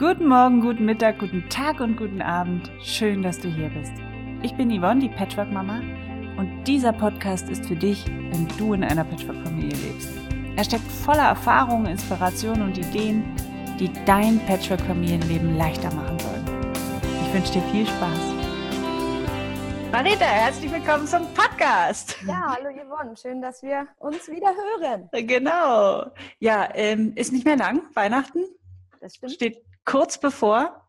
Guten Morgen, guten Mittag, guten Tag und guten Abend. Schön, dass du hier bist. Ich bin Yvonne, die Patchwork-Mama, und dieser Podcast ist für dich, wenn du in einer Patchwork-Familie lebst. Er steckt voller Erfahrungen, Inspirationen und Ideen, die dein Patchwork-Familienleben leichter machen sollen. Ich wünsche dir viel Spaß. Marita, herzlich willkommen zum Podcast. Ja, hallo Yvonne, schön, dass wir uns wieder hören. Genau. Ja, ähm, ist nicht mehr lang, Weihnachten. Das stimmt. Steht kurz bevor.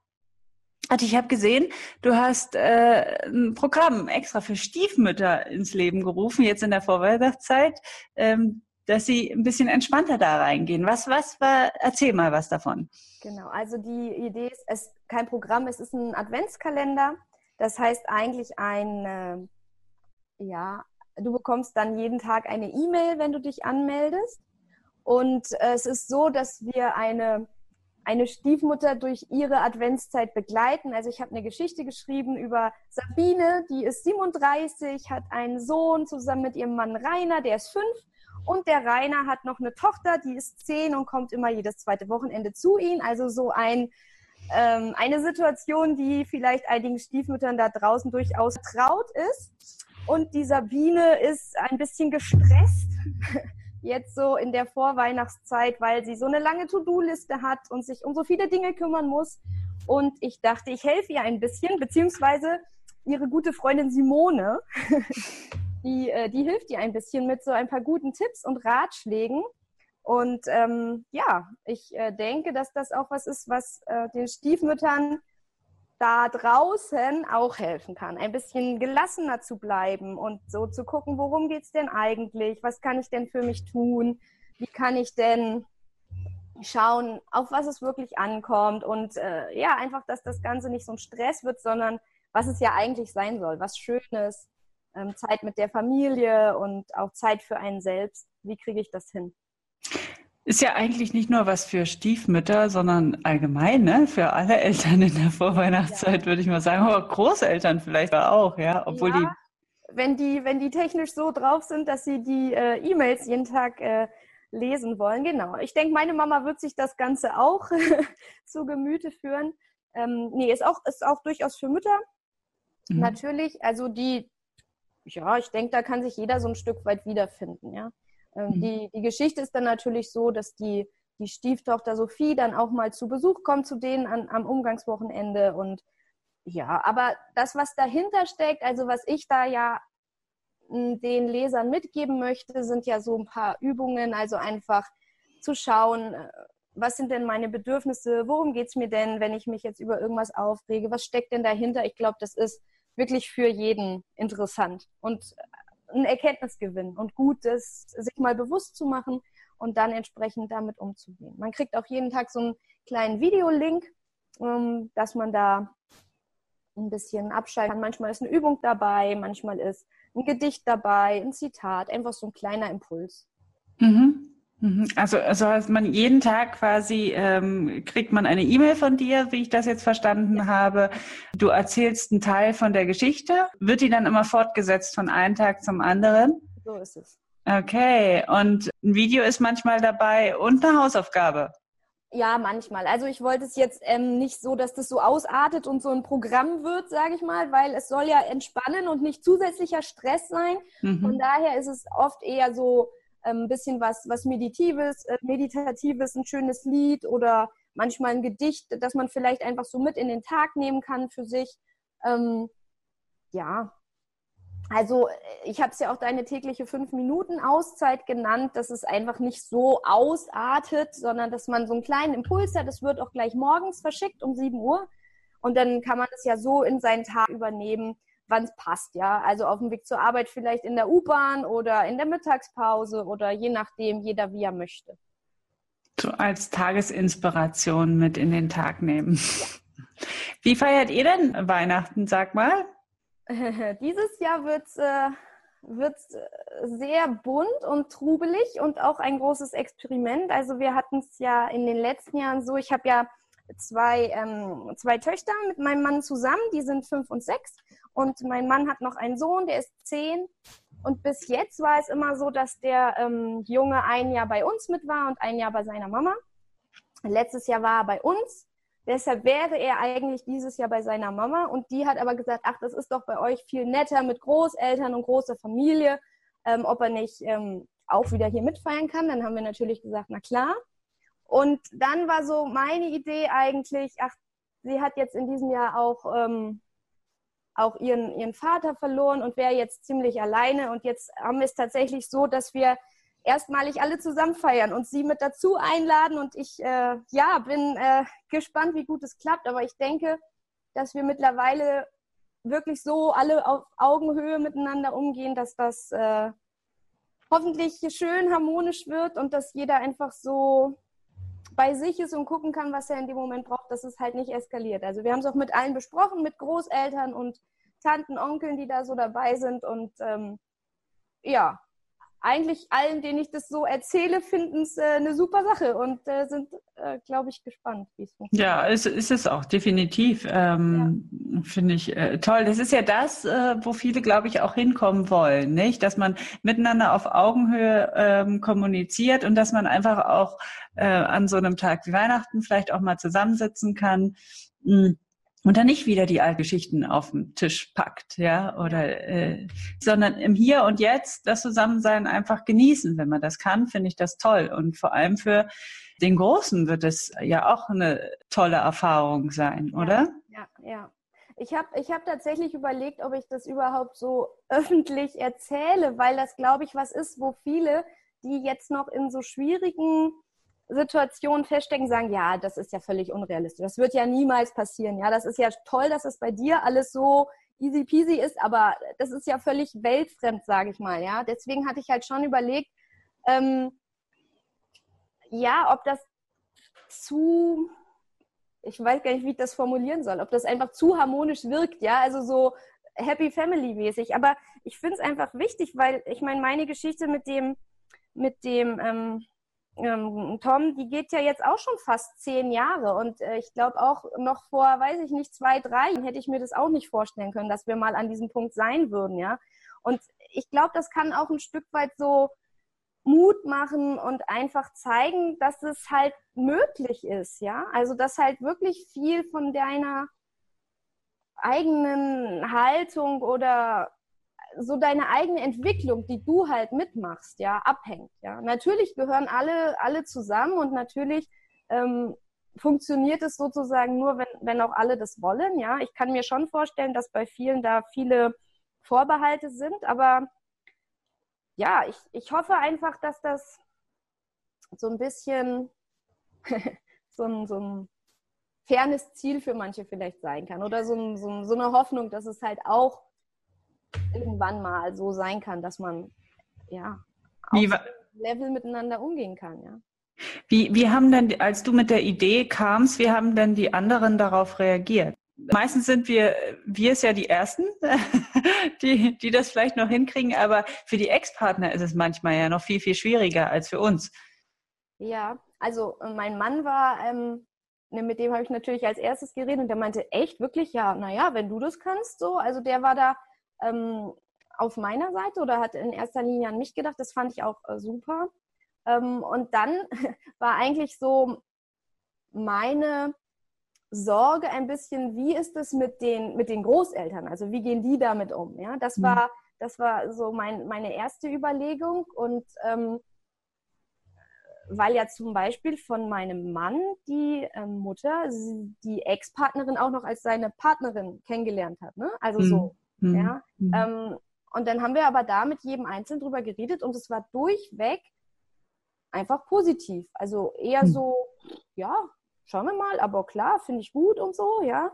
Und ich habe gesehen, du hast äh, ein Programm extra für Stiefmütter ins Leben gerufen, jetzt in der Vorweihnachtszeit, ähm, dass sie ein bisschen entspannter da reingehen. Was, was war, erzähl mal was davon. Genau, also die Idee ist, es ist kein Programm, es ist ein Adventskalender. Das heißt eigentlich ein, äh, ja, du bekommst dann jeden Tag eine E-Mail, wenn du dich anmeldest. Und äh, es ist so, dass wir eine eine Stiefmutter durch ihre Adventszeit begleiten. Also ich habe eine Geschichte geschrieben über Sabine, die ist 37, hat einen Sohn zusammen mit ihrem Mann Rainer, der ist fünf. Und der Rainer hat noch eine Tochter, die ist zehn und kommt immer jedes zweite Wochenende zu ihnen. Also so ein, ähm, eine Situation, die vielleicht einigen Stiefmüttern da draußen durchaus traut ist. Und die Sabine ist ein bisschen gestresst jetzt so in der Vorweihnachtszeit, weil sie so eine lange To-Do-Liste hat und sich um so viele Dinge kümmern muss. Und ich dachte, ich helfe ihr ein bisschen, beziehungsweise ihre gute Freundin Simone, die, äh, die hilft ihr ein bisschen mit so ein paar guten Tipps und Ratschlägen. Und ähm, ja, ich äh, denke, dass das auch was ist, was äh, den Stiefmüttern da draußen auch helfen kann, ein bisschen gelassener zu bleiben und so zu gucken, worum geht es denn eigentlich, was kann ich denn für mich tun, wie kann ich denn schauen, auf was es wirklich ankommt und äh, ja, einfach, dass das Ganze nicht so ein Stress wird, sondern was es ja eigentlich sein soll, was Schönes, ähm, Zeit mit der Familie und auch Zeit für einen selbst. Wie kriege ich das hin? Ist ja eigentlich nicht nur was für Stiefmütter, sondern allgemein, ne? Für alle Eltern in der Vorweihnachtszeit, ja. würde ich mal sagen. Aber Großeltern vielleicht auch, ja. Obwohl ja, die. Wenn die, wenn die technisch so drauf sind, dass sie die äh, E-Mails jeden Tag äh, lesen wollen, genau. Ich denke, meine Mama wird sich das Ganze auch zu Gemüte führen. Ähm, nee, ist auch, ist auch durchaus für Mütter. Mhm. Natürlich, also die, ja, ich denke, da kann sich jeder so ein Stück weit wiederfinden, ja. Ähm, mhm. Die, die Geschichte ist dann natürlich so, dass die, die Stieftochter Sophie dann auch mal zu Besuch kommt zu denen an, am Umgangswochenende und ja, aber das, was dahinter steckt, also was ich da ja den Lesern mitgeben möchte, sind ja so ein paar Übungen, also einfach zu schauen, äh, was sind denn meine Bedürfnisse, worum geht es mir denn, wenn ich mich jetzt über irgendwas aufrege, was steckt denn dahinter? Ich glaube, das ist wirklich für jeden interessant. Und ein Erkenntnisgewinn und gut ist, sich mal bewusst zu machen und dann entsprechend damit umzugehen. Man kriegt auch jeden Tag so einen kleinen Videolink, ähm, dass man da ein bisschen abschalten kann. Manchmal ist eine Übung dabei, manchmal ist ein Gedicht dabei, ein Zitat, einfach so ein kleiner Impuls. Mhm. Mhm. Also, also heißt man jeden Tag quasi ähm, kriegt man eine E-Mail von dir, wie ich das jetzt verstanden ja. habe. Du erzählst einen Teil von der Geschichte. Wird die dann immer fortgesetzt von einem Tag zum anderen? So ist es. Okay. Und ein Video ist manchmal dabei und eine Hausaufgabe. Ja, manchmal. Also ich wollte es jetzt ähm, nicht so, dass das so ausartet und so ein Programm wird, sage ich mal, weil es soll ja entspannen und nicht zusätzlicher Stress sein. Mhm. Von daher ist es oft eher so ein ähm, bisschen was, was Meditives, äh, Meditatives, ein schönes Lied oder manchmal ein Gedicht, das man vielleicht einfach so mit in den Tag nehmen kann für sich. Ähm, ja, also ich habe es ja auch deine tägliche fünf Minuten Auszeit genannt, dass es einfach nicht so ausartet, sondern dass man so einen kleinen Impuls hat. Es wird auch gleich morgens verschickt um 7 Uhr und dann kann man es ja so in seinen Tag übernehmen wann es passt, ja. Also auf dem Weg zur Arbeit vielleicht in der U-Bahn oder in der Mittagspause oder je nachdem, jeder wie er möchte. So als Tagesinspiration mit in den Tag nehmen. Ja. Wie feiert ihr denn Weihnachten, sag mal? Dieses Jahr wird es äh, wird's äh, sehr bunt und trubelig und auch ein großes Experiment. Also wir hatten es ja in den letzten Jahren so, ich habe ja zwei, ähm, zwei Töchter mit meinem Mann zusammen, die sind fünf und sechs. Und mein Mann hat noch einen Sohn, der ist zehn. Und bis jetzt war es immer so, dass der ähm, Junge ein Jahr bei uns mit war und ein Jahr bei seiner Mama. Letztes Jahr war er bei uns Deshalb wäre er eigentlich dieses Jahr bei seiner Mama und die hat aber gesagt, ach, das ist doch bei euch viel netter mit Großeltern und großer Familie, ähm, ob er nicht ähm, auch wieder hier mitfeiern kann. Dann haben wir natürlich gesagt, na klar. Und dann war so meine Idee eigentlich, ach, sie hat jetzt in diesem Jahr auch, ähm, auch ihren, ihren Vater verloren und wäre jetzt ziemlich alleine. Und jetzt haben wir es tatsächlich so, dass wir erstmalig alle zusammen feiern und sie mit dazu einladen. Und ich äh, ja, bin äh, gespannt, wie gut es klappt. Aber ich denke, dass wir mittlerweile wirklich so alle auf Augenhöhe miteinander umgehen, dass das äh, hoffentlich schön harmonisch wird und dass jeder einfach so bei sich ist und gucken kann, was er in dem Moment braucht, dass es halt nicht eskaliert. Also wir haben es auch mit allen besprochen, mit Großeltern und Tanten, Onkeln, die da so dabei sind und ähm, ja, eigentlich allen, denen ich das so erzähle, finden es äh, eine super Sache und äh, sind, äh, glaube ich, gespannt, wie es funktioniert. Ja, es ist es auch, definitiv. Ähm, ja. Finde ich äh, toll. Das ist ja das, äh, wo viele, glaube ich, auch hinkommen wollen, nicht? Dass man miteinander auf Augenhöhe ähm, kommuniziert und dass man einfach auch äh, an so einem Tag wie Weihnachten vielleicht auch mal zusammensitzen kann. Mhm und dann nicht wieder die alten Geschichten auf den Tisch packt, ja, oder äh, sondern im Hier und Jetzt das Zusammensein einfach genießen, wenn man das kann, finde ich das toll und vor allem für den Großen wird es ja auch eine tolle Erfahrung sein, oder? Ja, ja. ja. Ich habe ich hab tatsächlich überlegt, ob ich das überhaupt so öffentlich erzähle, weil das, glaube ich, was ist, wo viele, die jetzt noch in so schwierigen Situationen feststecken, sagen, ja, das ist ja völlig unrealistisch. Das wird ja niemals passieren. Ja, das ist ja toll, dass es bei dir alles so easy peasy ist, aber das ist ja völlig weltfremd, sage ich mal. Ja, deswegen hatte ich halt schon überlegt, ähm, ja, ob das zu, ich weiß gar nicht, wie ich das formulieren soll, ob das einfach zu harmonisch wirkt. Ja, also so Happy Family mäßig. Aber ich finde es einfach wichtig, weil ich meine, meine Geschichte mit dem, mit dem, ähm, ähm, Tom, die geht ja jetzt auch schon fast zehn Jahre und äh, ich glaube auch noch vor, weiß ich nicht, zwei, drei hätte ich mir das auch nicht vorstellen können, dass wir mal an diesem Punkt sein würden, ja. Und ich glaube, das kann auch ein Stück weit so Mut machen und einfach zeigen, dass es halt möglich ist, ja. Also, dass halt wirklich viel von deiner eigenen Haltung oder so deine eigene Entwicklung, die du halt mitmachst, ja, abhängt. Ja, natürlich gehören alle alle zusammen und natürlich ähm, funktioniert es sozusagen nur, wenn wenn auch alle das wollen. Ja, ich kann mir schon vorstellen, dass bei vielen da viele Vorbehalte sind, aber ja, ich ich hoffe einfach, dass das so ein bisschen so ein, so ein fernes Ziel für manche vielleicht sein kann oder so, ein, so, so eine Hoffnung, dass es halt auch irgendwann mal so sein kann, dass man ja auf Level miteinander umgehen kann, ja. Wie, wie haben denn, als du mit der Idee kamst, wie haben denn die anderen darauf reagiert? Meistens sind wir, wir es ja die Ersten, die, die das vielleicht noch hinkriegen, aber für die Ex-Partner ist es manchmal ja noch viel, viel schwieriger als für uns. Ja, also äh, mein Mann war, ähm, ne, mit dem habe ich natürlich als erstes geredet und der meinte echt wirklich, ja, naja, wenn du das kannst, so, also der war da ähm, auf meiner Seite oder hat in erster Linie an mich gedacht. Das fand ich auch äh, super. Ähm, und dann war eigentlich so meine Sorge ein bisschen, wie ist es mit den, mit den Großeltern? Also wie gehen die damit um? Ja, das mhm. war, das war so mein, meine erste Überlegung und ähm, weil ja zum Beispiel von meinem Mann die ähm, Mutter die Ex-Partnerin auch noch als seine Partnerin kennengelernt hat. Ne? Also mhm. so Mhm. Ja? Mhm. Ähm, und dann haben wir aber da mit jedem Einzelnen drüber geredet und es war durchweg einfach positiv. Also eher mhm. so, ja, schauen wir mal, aber klar, finde ich gut und so, ja.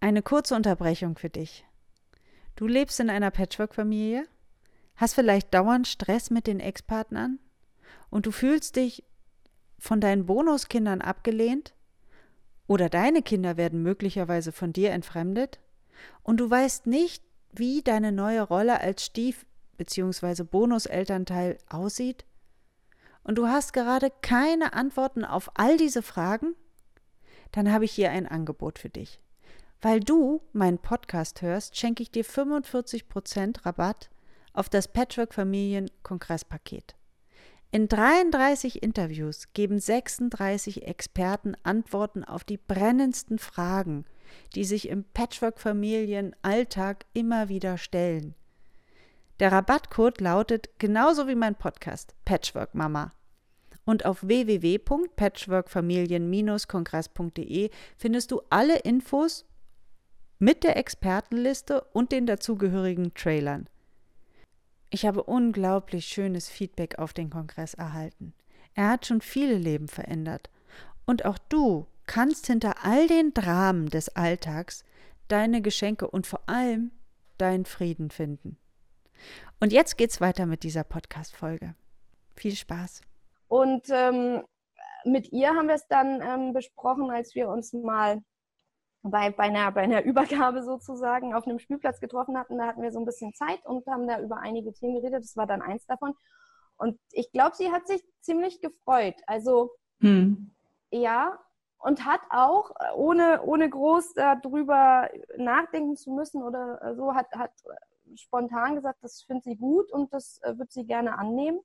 Eine kurze Unterbrechung für dich. Du lebst in einer Patchwork-Familie, hast vielleicht dauernd Stress mit den Ex-Partnern und du fühlst dich von deinen Bonuskindern abgelehnt oder deine Kinder werden möglicherweise von dir entfremdet und du weißt nicht, wie deine neue Rolle als Stief- bzw. Bonuselternteil aussieht? Und du hast gerade keine Antworten auf all diese Fragen? Dann habe ich hier ein Angebot für dich. Weil du meinen Podcast hörst, schenke ich dir 45% Rabatt auf das Patchwork Familien Kongresspaket. In 33 Interviews geben 36 Experten Antworten auf die brennendsten Fragen, die sich im Patchwork-Familien-Alltag immer wieder stellen. Der Rabattcode lautet genauso wie mein Podcast Patchwork Mama. Und auf www.patchworkfamilien-kongress.de findest du alle Infos mit der Expertenliste und den dazugehörigen Trailern. Ich habe unglaublich schönes Feedback auf den Kongress erhalten. Er hat schon viele Leben verändert. Und auch du kannst hinter all den Dramen des Alltags deine Geschenke und vor allem deinen Frieden finden. Und jetzt geht's weiter mit dieser Podcast-Folge. Viel Spaß. Und ähm, mit ihr haben wir es dann ähm, besprochen, als wir uns mal bei, bei, einer, bei einer Übergabe sozusagen auf einem Spielplatz getroffen hatten. Da hatten wir so ein bisschen Zeit und haben da über einige Themen geredet. Das war dann eins davon. Und ich glaube, sie hat sich ziemlich gefreut. Also hm. ja, und hat auch, ohne, ohne groß darüber nachdenken zu müssen oder so, hat, hat spontan gesagt, das findet sie gut und das äh, wird sie gerne annehmen.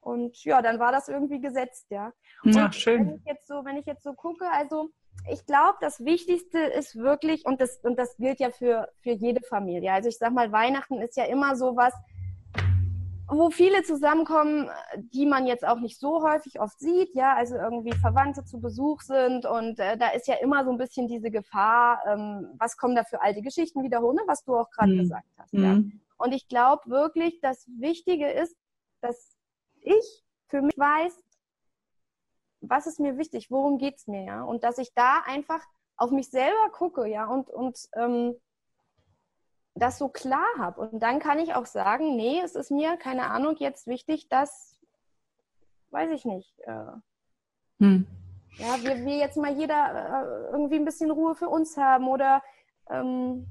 Und ja, dann war das irgendwie gesetzt, ja. Ja, schön. Wenn ich jetzt so, wenn ich jetzt so gucke, also ich glaube, das Wichtigste ist wirklich, und das, und das gilt ja für, für jede Familie. Also ich sag mal, Weihnachten ist ja immer so was, wo viele zusammenkommen, die man jetzt auch nicht so häufig oft sieht, ja, also irgendwie Verwandte zu Besuch sind und äh, da ist ja immer so ein bisschen diese Gefahr, ähm, was kommen da für alte Geschichten wiederholen, ne, was du auch gerade mhm. gesagt hast, mhm. ja. Und ich glaube wirklich, das Wichtige ist, dass ich für mich weiß, was ist mir wichtig, worum geht's mir, ja, und dass ich da einfach auf mich selber gucke, ja, und und ähm, das so klar habe. Und dann kann ich auch sagen, nee, es ist mir, keine Ahnung, jetzt wichtig, dass, weiß ich nicht, äh, hm. ja, wir, wir jetzt mal jeder äh, irgendwie ein bisschen Ruhe für uns haben oder ähm,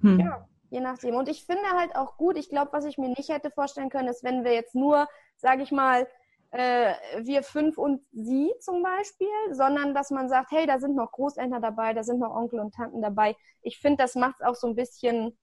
hm. ja, je nachdem. Und ich finde halt auch gut, ich glaube, was ich mir nicht hätte vorstellen können, ist, wenn wir jetzt nur, sage ich mal, äh, wir fünf und sie zum Beispiel, sondern dass man sagt, hey, da sind noch Großeltern dabei, da sind noch Onkel und Tanten dabei. Ich finde, das macht es auch so ein bisschen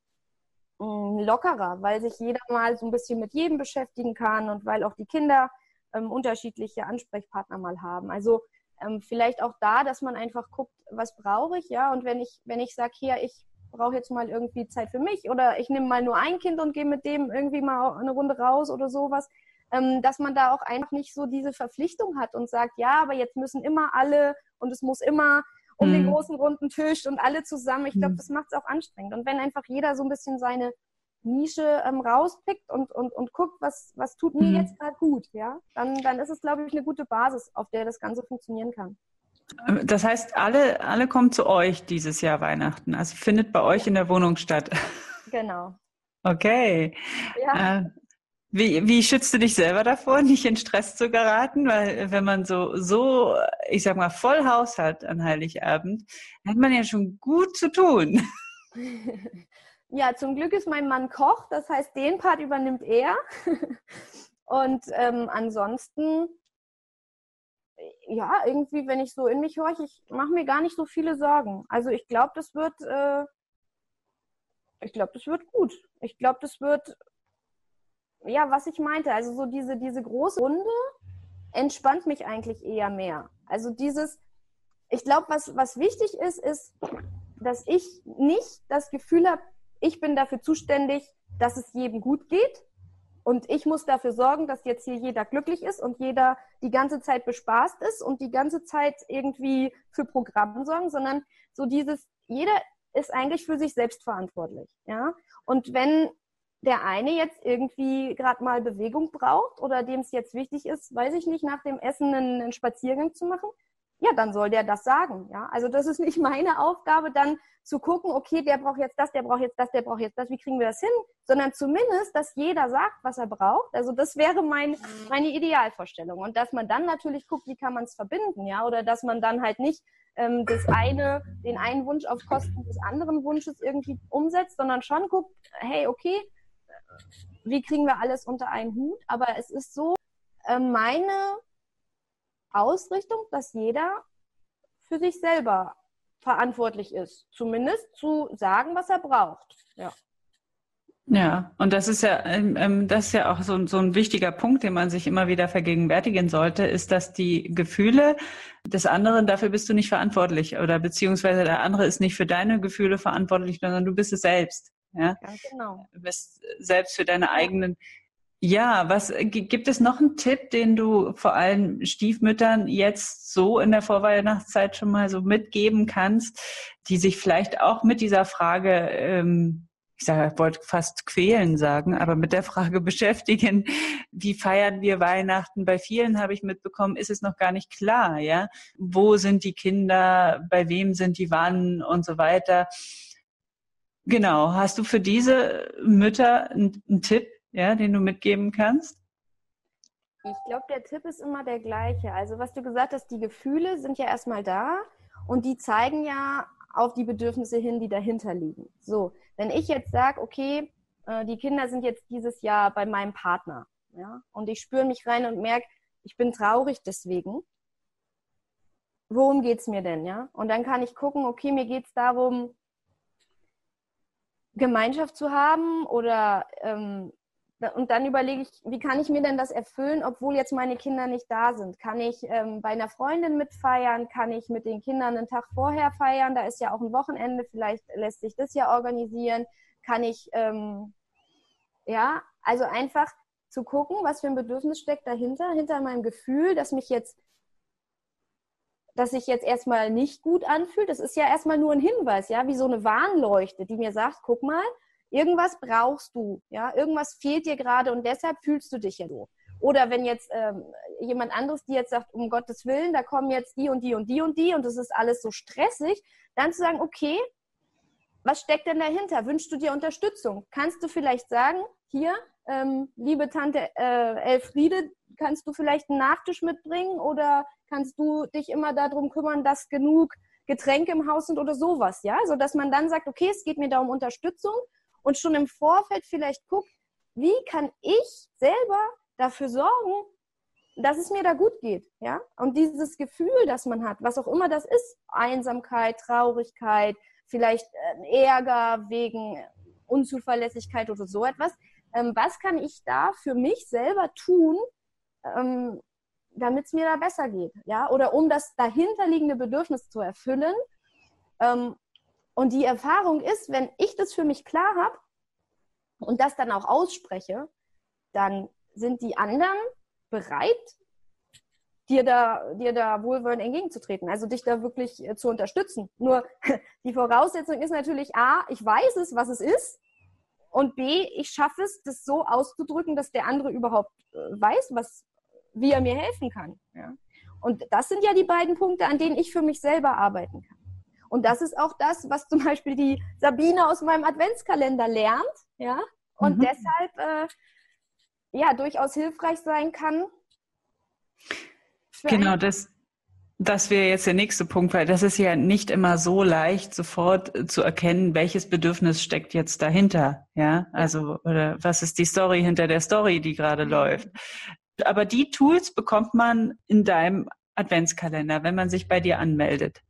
lockerer, weil sich jeder mal so ein bisschen mit jedem beschäftigen kann und weil auch die Kinder ähm, unterschiedliche Ansprechpartner mal haben. Also ähm, vielleicht auch da, dass man einfach guckt, was brauche ich, ja, und wenn ich, wenn ich sage, hier, ich brauche jetzt mal irgendwie Zeit für mich oder ich nehme mal nur ein Kind und gehe mit dem irgendwie mal eine Runde raus oder sowas, ähm, dass man da auch einfach nicht so diese Verpflichtung hat und sagt, ja, aber jetzt müssen immer alle und es muss immer um mhm. den großen runden Tisch und alle zusammen. Ich glaube, mhm. das macht es auch anstrengend. Und wenn einfach jeder so ein bisschen seine Nische ähm, rauspickt und, und, und guckt, was, was tut mir mhm. jetzt gerade gut, ja, dann, dann ist es, glaube ich, eine gute Basis, auf der das Ganze funktionieren kann. Das heißt, alle, alle kommen zu euch dieses Jahr Weihnachten. Also findet bei euch in der Wohnung statt. Genau. Okay. Ja. Äh, wie, wie schützt du dich selber davor, nicht in Stress zu geraten? Weil wenn man so, so, ich sag mal, voll Haus hat an Heiligabend, hat man ja schon gut zu tun. Ja, zum Glück ist mein Mann Koch, das heißt, den Part übernimmt er. Und ähm, ansonsten, ja, irgendwie, wenn ich so in mich horche, ich mache mir gar nicht so viele Sorgen. Also ich glaube, das wird, äh, ich glaube, das wird gut. Ich glaube, das wird ja, was ich meinte, also so diese, diese große Runde entspannt mich eigentlich eher mehr. Also dieses, ich glaube, was, was wichtig ist, ist, dass ich nicht das Gefühl habe, ich bin dafür zuständig, dass es jedem gut geht. Und ich muss dafür sorgen, dass jetzt hier jeder glücklich ist und jeder die ganze Zeit bespaßt ist und die ganze Zeit irgendwie für Programme sorgen, sondern so dieses, jeder ist eigentlich für sich selbst verantwortlich. Ja? Und wenn der eine jetzt irgendwie gerade mal Bewegung braucht oder dem es jetzt wichtig ist, weiß ich nicht, nach dem Essen einen, einen, Spaziergang zu machen, ja, dann soll der das sagen. Ja, also das ist nicht meine Aufgabe, dann zu gucken, okay, der braucht jetzt das, der braucht jetzt das, der braucht jetzt das, wie kriegen wir das hin? Sondern zumindest, dass jeder sagt, was er braucht. Also das wäre mein, meine Idealvorstellung. Und dass man dann natürlich guckt, wie kann man es verbinden, ja, oder dass man dann halt nicht ähm, das eine, den einen Wunsch auf Kosten des anderen Wunsches irgendwie umsetzt, sondern schon guckt, hey, okay, wie kriegen wir alles unter einen Hut? Aber es ist so äh, meine Ausrichtung, dass jeder für sich selber verantwortlich ist. Zumindest zu sagen, was er braucht. Ja. Ja, und das ist ja, ähm, ähm, das ist ja auch so, so ein wichtiger Punkt, den man sich immer wieder vergegenwärtigen sollte, ist, dass die Gefühle des anderen, dafür bist du nicht verantwortlich oder beziehungsweise der andere ist nicht für deine Gefühle verantwortlich, sondern du bist es selbst. Ja, genau. Du bist selbst für deine eigenen. Ja, was gibt es noch einen Tipp, den du vor allem Stiefmüttern jetzt so in der Vorweihnachtszeit schon mal so mitgeben kannst, die sich vielleicht auch mit dieser Frage ähm, ich sage, ich wollte fast quälen sagen, aber mit der Frage beschäftigen, wie feiern wir Weihnachten? Bei vielen habe ich mitbekommen, ist es noch gar nicht klar, ja. Wo sind die Kinder? Bei wem sind die wann und so weiter? Genau. Hast du für diese Mütter einen, Tipp, ja, den du mitgeben kannst? Ich glaube, der Tipp ist immer der gleiche. Also was du gesagt hast, die Gefühle sind ja erstmal da und die zeigen ja auf die Bedürfnisse hin, die dahinter liegen. So, wenn ich jetzt sage, okay, äh, die Kinder sind jetzt dieses Jahr bei meinem Partner, ja, und ich spüre mich rein und merke, ich bin traurig deswegen. Worum geht es mir denn, ja? Und dann kann ich gucken, okay, mir geht es darum, Gemeinschaft zu haben oder ähm, und dann überlege ich, wie kann ich mir denn das erfüllen, obwohl jetzt meine Kinder nicht da sind? Kann ich ähm, bei einer Freundin mitfeiern? Kann ich mit den Kindern einen Tag vorher feiern? Da ist ja auch ein Wochenende, vielleicht lässt sich das ja organisieren. Kann ich, ähm, ja, also einfach zu gucken, was für ein Bedürfnis steckt dahinter, hinter meinem Gefühl, dass mich jetzt, dass sich jetzt erstmal nicht gut anfühlt. Das ist ja erstmal nur ein Hinweis, ja, wie so eine Warnleuchte, die mir sagt, guck mal, Irgendwas brauchst du, ja, irgendwas fehlt dir gerade und deshalb fühlst du dich ja so. Oder wenn jetzt ähm, jemand anderes dir jetzt sagt, um Gottes Willen, da kommen jetzt die und die und die und die und das ist alles so stressig, dann zu sagen, okay, was steckt denn dahinter? Wünschst du dir Unterstützung? Kannst du vielleicht sagen, hier, ähm, liebe Tante äh, Elfriede, kannst du vielleicht einen Nachtisch mitbringen oder kannst du dich immer darum kümmern, dass genug Getränke im Haus sind oder sowas, ja? So dass man dann sagt, okay, es geht mir da um Unterstützung und schon im Vorfeld vielleicht guckt, wie kann ich selber dafür sorgen, dass es mir da gut geht, ja? Und dieses Gefühl, das man hat, was auch immer das ist, Einsamkeit, Traurigkeit, vielleicht äh, Ärger wegen Unzuverlässigkeit oder so etwas, ähm, was kann ich da für mich selber tun, ähm, damit es mir da besser geht, ja? Oder um das dahinterliegende Bedürfnis zu erfüllen, ähm, und die Erfahrung ist, wenn ich das für mich klar habe und das dann auch ausspreche, dann sind die anderen bereit, dir da, dir da wohlwollend entgegenzutreten, also dich da wirklich äh, zu unterstützen. Nur die Voraussetzung ist natürlich A, ich weiß es, was es ist, und B, ich schaffe es, das so auszudrücken, dass der andere überhaupt äh, weiß, was, wie er mir helfen kann. Ja? Und das sind ja die beiden Punkte, an denen ich für mich selber arbeiten kann. Und das ist auch das, was zum Beispiel die Sabine aus meinem Adventskalender lernt, ja, und mhm. deshalb äh, ja durchaus hilfreich sein kann. Genau, das, das wäre jetzt der nächste Punkt, weil das ist ja nicht immer so leicht, sofort äh, zu erkennen, welches Bedürfnis steckt jetzt dahinter. Ja, also, oder was ist die Story hinter der Story, die gerade mhm. läuft. Aber die Tools bekommt man in deinem Adventskalender, wenn man sich bei dir anmeldet.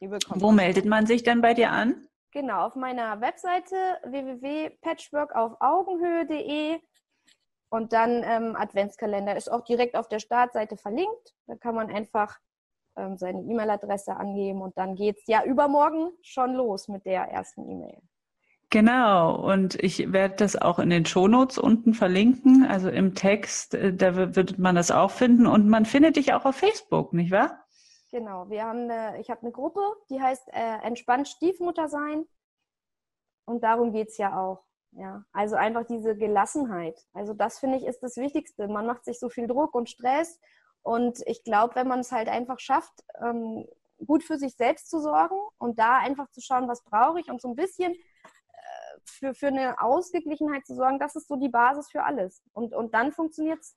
Die bekommt Wo meldet man sich dann bei dir an? Genau, auf meiner Webseite www.patchworkaufaugenhöhe.de und dann ähm, Adventskalender ist auch direkt auf der Startseite verlinkt. Da kann man einfach ähm, seine E-Mail-Adresse angeben und dann geht es ja übermorgen schon los mit der ersten E-Mail. Genau, und ich werde das auch in den Shownotes unten verlinken, also im Text, äh, da wird man das auch finden und man findet dich auch auf Facebook, nicht wahr? Genau, wir haben eine, ich habe eine Gruppe, die heißt äh, Entspannt Stiefmutter sein. Und darum geht es ja auch. Ja, also einfach diese Gelassenheit. Also das finde ich ist das Wichtigste. Man macht sich so viel Druck und Stress. Und ich glaube, wenn man es halt einfach schafft, ähm, gut für sich selbst zu sorgen und da einfach zu schauen, was brauche ich und so ein bisschen äh, für, für eine Ausgeglichenheit zu sorgen, das ist so die Basis für alles. Und, und dann funktioniert es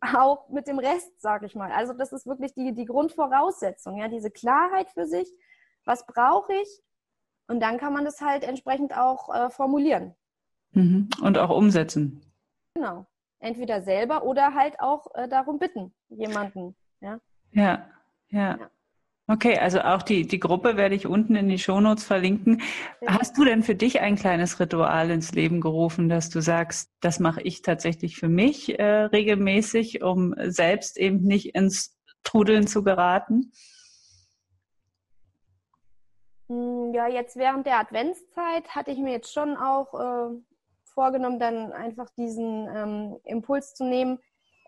auch mit dem Rest, sage ich mal. Also das ist wirklich die, die Grundvoraussetzung, ja, diese Klarheit für sich, was brauche ich? Und dann kann man das halt entsprechend auch äh, formulieren. Mhm. Und auch umsetzen. Genau. Entweder selber oder halt auch äh, darum bitten, jemanden. Ja, ja. ja. Okay, also auch die, die Gruppe werde ich unten in die Shownotes verlinken. Hast du denn für dich ein kleines Ritual ins Leben gerufen, dass du sagst, das mache ich tatsächlich für mich äh, regelmäßig, um selbst eben nicht ins Trudeln zu geraten? Hm, ja, jetzt während der Adventszeit hatte ich mir jetzt schon auch äh, vorgenommen, dann einfach diesen ähm, Impuls zu nehmen,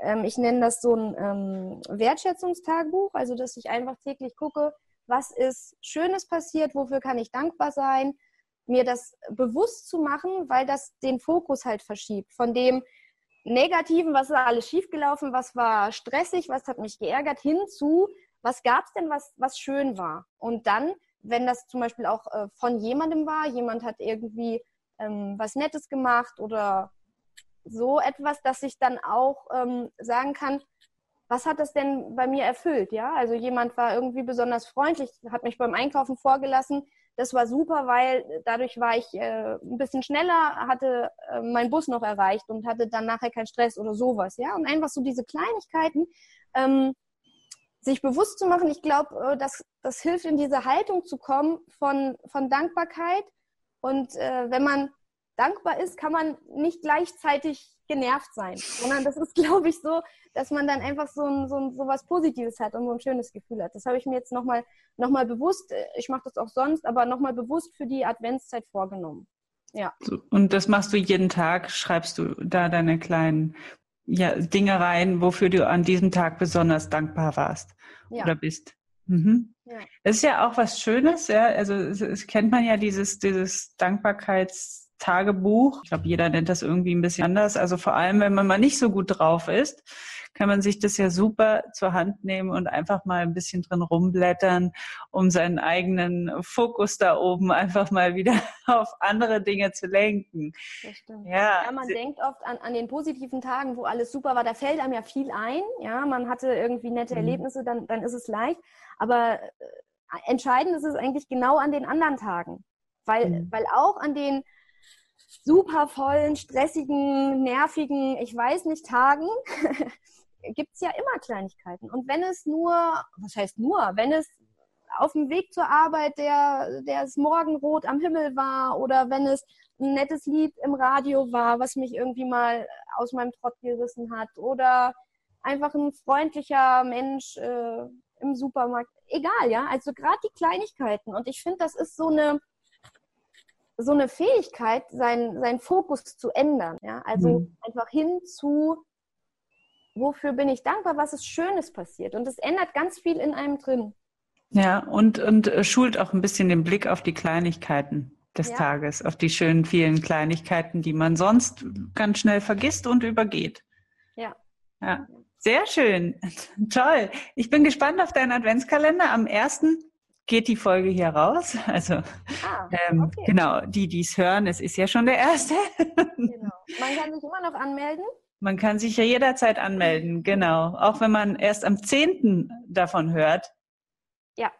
ähm, ich nenne das so ein ähm, Wertschätzungstagebuch, also dass ich einfach täglich gucke, was ist Schönes passiert, wofür kann ich dankbar sein, mir das bewusst zu machen, weil das den Fokus halt verschiebt. Von dem Negativen, was war alles schiefgelaufen, was war stressig, was hat mich geärgert, hinzu, was gab es denn, was, was schön war. Und dann, wenn das zum Beispiel auch äh, von jemandem war, jemand hat irgendwie ähm, was Nettes gemacht oder so etwas, dass ich dann auch ähm, sagen kann, was hat das denn bei mir erfüllt? Ja, also jemand war irgendwie besonders freundlich, hat mich beim Einkaufen vorgelassen. Das war super, weil dadurch war ich äh, ein bisschen schneller, hatte äh, meinen Bus noch erreicht und hatte dann nachher keinen Stress oder sowas. Ja, und einfach so diese Kleinigkeiten, ähm, sich bewusst zu machen. Ich glaube, äh, dass das hilft, in diese Haltung zu kommen von, von Dankbarkeit. Und äh, wenn man dankbar ist, kann man nicht gleichzeitig genervt sein, sondern das ist, glaube ich, so, dass man dann einfach so, ein, so, ein, so was Positives hat und so ein schönes Gefühl hat. Das habe ich mir jetzt nochmal noch mal bewusst, äh, ich mache das auch sonst, aber nochmal bewusst für die Adventszeit vorgenommen. Ja. Und das machst du jeden Tag, schreibst du da deine kleinen ja, Dinge rein, wofür du an diesem Tag besonders dankbar warst ja. oder bist. Mhm. Ja. Das ist ja auch was Schönes, ja. Also es, es kennt man ja dieses, dieses Dankbarkeits Tagebuch. Ich glaube, jeder nennt das irgendwie ein bisschen anders. Also vor allem, wenn man mal nicht so gut drauf ist, kann man sich das ja super zur Hand nehmen und einfach mal ein bisschen drin rumblättern, um seinen eigenen Fokus da oben einfach mal wieder auf andere Dinge zu lenken. Das stimmt. Ja, ja man denkt oft an, an den positiven Tagen, wo alles super war, da fällt einem ja viel ein. Ja, man hatte irgendwie nette mhm. Erlebnisse, dann, dann ist es leicht. Aber äh, entscheidend ist es eigentlich genau an den anderen Tagen. Weil, mhm. weil auch an den super vollen, stressigen, nervigen, ich weiß nicht, Tagen gibt es ja immer Kleinigkeiten. Und wenn es nur, was heißt nur, wenn es auf dem Weg zur Arbeit der, der das Morgenrot am Himmel war oder wenn es ein nettes Lied im Radio war, was mich irgendwie mal aus meinem Trott gerissen hat oder einfach ein freundlicher Mensch äh, im Supermarkt. Egal, ja. Also gerade die Kleinigkeiten. Und ich finde, das ist so eine, so eine Fähigkeit, seinen, seinen Fokus zu ändern. Ja? Also mhm. einfach hin zu, wofür bin ich dankbar, was ist Schönes passiert. Und das ändert ganz viel in einem drin. Ja, und, und äh, schult auch ein bisschen den Blick auf die Kleinigkeiten des ja. Tages, auf die schönen vielen Kleinigkeiten, die man sonst ganz schnell vergisst und übergeht. Ja. Ja. Sehr schön. Toll. Ich bin gespannt auf deinen Adventskalender. Am ersten geht die Folge hier raus. Also ah, ähm, okay. genau, die, die es hören, es ist ja schon der erste. genau. Man kann sich immer noch anmelden. Man kann sich ja jederzeit anmelden, genau. Auch wenn man erst am 10. davon hört, ja.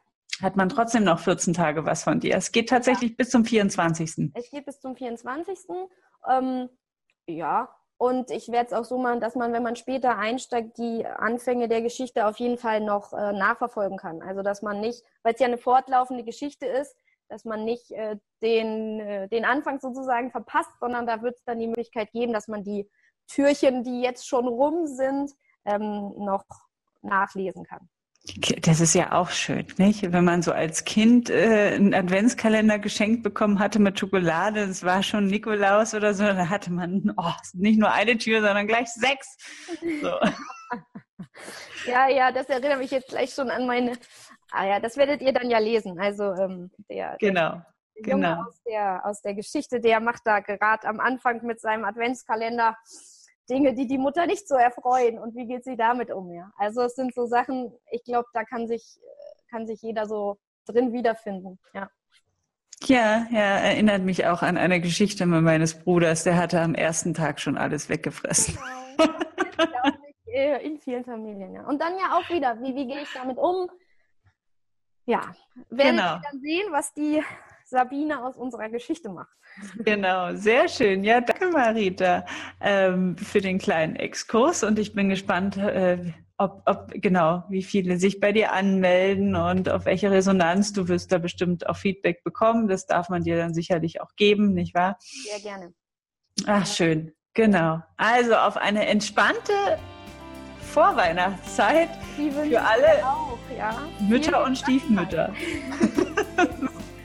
hat man trotzdem noch 14 Tage was von dir. Es geht tatsächlich ja. bis zum 24. Es geht bis zum 24. Ähm, ja, und ich werde es auch so machen, dass man, wenn man später einsteigt, die Anfänge der Geschichte auf jeden Fall noch äh, nachverfolgen kann. Also dass man nicht, weil es ja eine fortlaufende Geschichte ist, dass man nicht äh, den, äh, den Anfang sozusagen verpasst, sondern da wird es dann die Möglichkeit geben, dass man die Türchen, die jetzt schon rum sind, ähm, noch nachlesen kann. Das ist ja auch schön, nicht? Wenn man so als Kind äh, einen Adventskalender geschenkt bekommen hatte mit Schokolade, es war schon Nikolaus oder so, da hatte man oh, nicht nur eine Tür, sondern gleich sechs. So. ja, ja, das erinnert mich jetzt gleich schon an meine. Ah ja, das werdet ihr dann ja lesen. Also ähm, der, genau. der Junge genau. aus der aus der Geschichte, der macht da gerade am Anfang mit seinem Adventskalender Dinge, die die Mutter nicht so erfreuen und wie geht sie damit um, ja. Also es sind so Sachen, ich glaube, da kann sich, kann sich jeder so drin wiederfinden, ja. Ja, ja, erinnert mich auch an eine Geschichte meines Bruders, der hatte am ersten Tag schon alles weggefressen. Genau. Äh, in vielen Familien, ja. Und dann ja auch wieder, wie, wie gehe ich damit um? Ja, werden genau. wir dann sehen, was die Sabine aus unserer Geschichte macht. Genau, sehr schön. Ja, danke Marita ähm, für den kleinen Exkurs und ich bin gespannt, äh, ob, ob, genau, wie viele sich bei dir anmelden und auf welche Resonanz. Du wirst da bestimmt auch Feedback bekommen. Das darf man dir dann sicherlich auch geben, nicht wahr? Sehr gerne. Ach, schön. Genau. Also auf eine entspannte Vorweihnachtszeit für alle auch, ja. Mütter und Stiefmütter.